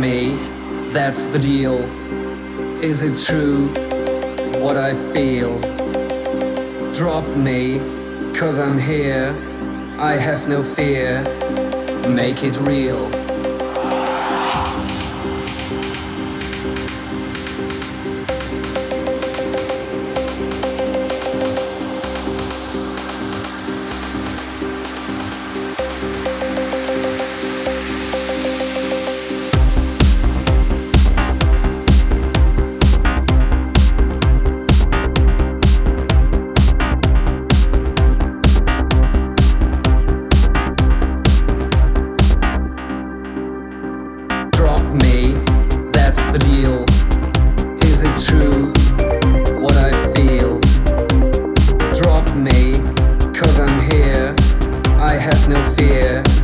Me, that's the deal. Is it true what I feel? Drop me, cause I'm here. I have no fear. Make it real. Me, that's the deal. Is it true what I feel? Drop me, cause I'm here. I have no fear.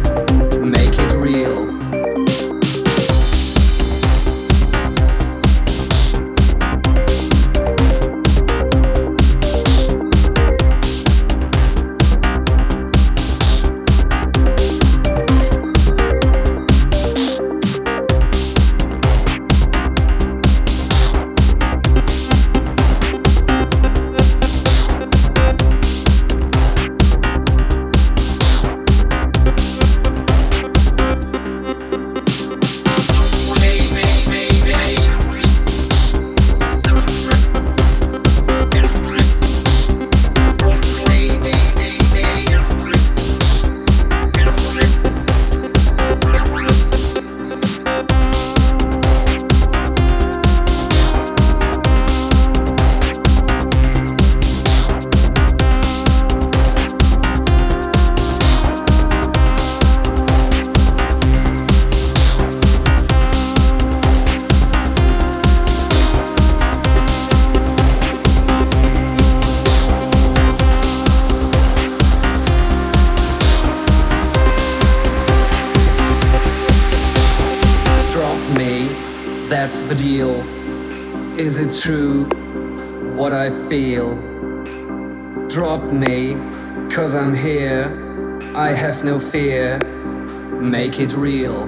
That's the deal. Is it true what I feel? Drop me, cause I'm here. I have no fear. Make it real.